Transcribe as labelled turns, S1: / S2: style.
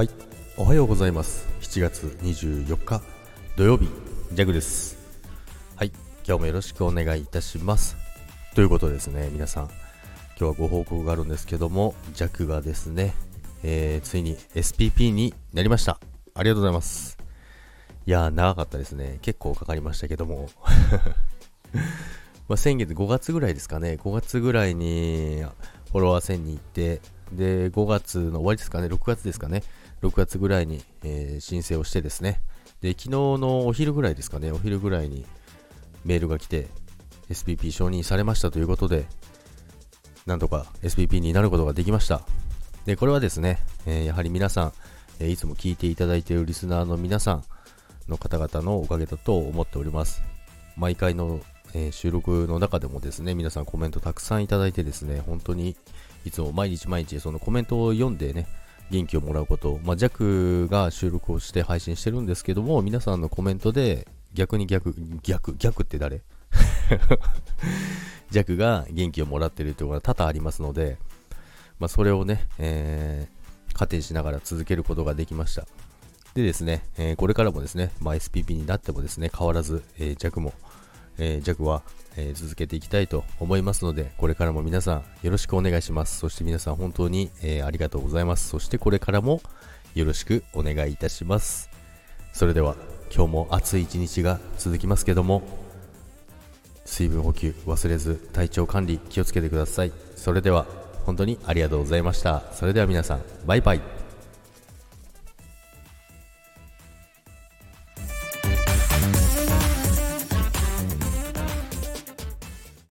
S1: はい。おはようございます。7月24日土曜日ジャグです。はい。今日もよろしくお願いいたします。ということでですね皆さん。今日はご報告があるんですけどもジャクがですね、えー、ついに SPP になりました。ありがとうございます。いやー長かったですね。結構かかりましたけども。ま先月5月ぐらいですかね。5月ぐらいにフォロワー1000に行ってで5月の終わりですかね。6月ですかね。6月ぐらいに、えー、申請をしてですね、で、昨日のお昼ぐらいですかね、お昼ぐらいにメールが来て、SPP 承認されましたということで、なんとか SPP になることができました。で、これはですね、えー、やはり皆さん、えー、いつも聞いていただいているリスナーの皆さんの方々のおかげだと思っております。毎回の、えー、収録の中でもですね、皆さんコメントたくさんいただいてですね、本当にいつも毎日毎日そのコメントを読んでね、元気をもらうこと、まあ、弱が収録をして配信してるんですけども、皆さんのコメントで逆に逆、逆、逆って誰？弱が元気をもらってるというのが多々ありますので、まあ、それをね、えー、糧にしながら続けることができました。でですね、えー、これからもですね、まあ、SPP になってもですね、変わらず、えー、弱も、えー、弱は、えー、続けていきたいと思いますので、これからも皆さんよろしくお願いします。そして皆さん本当に、えー、ありがとうございます。そしてこれからもよろしくお願いいたします。それでは今日も暑い一日が続きますけども、水分補給忘れず体調管理気をつけてください。それでは本当にありがとうございました。それでは皆さん、バイバイ。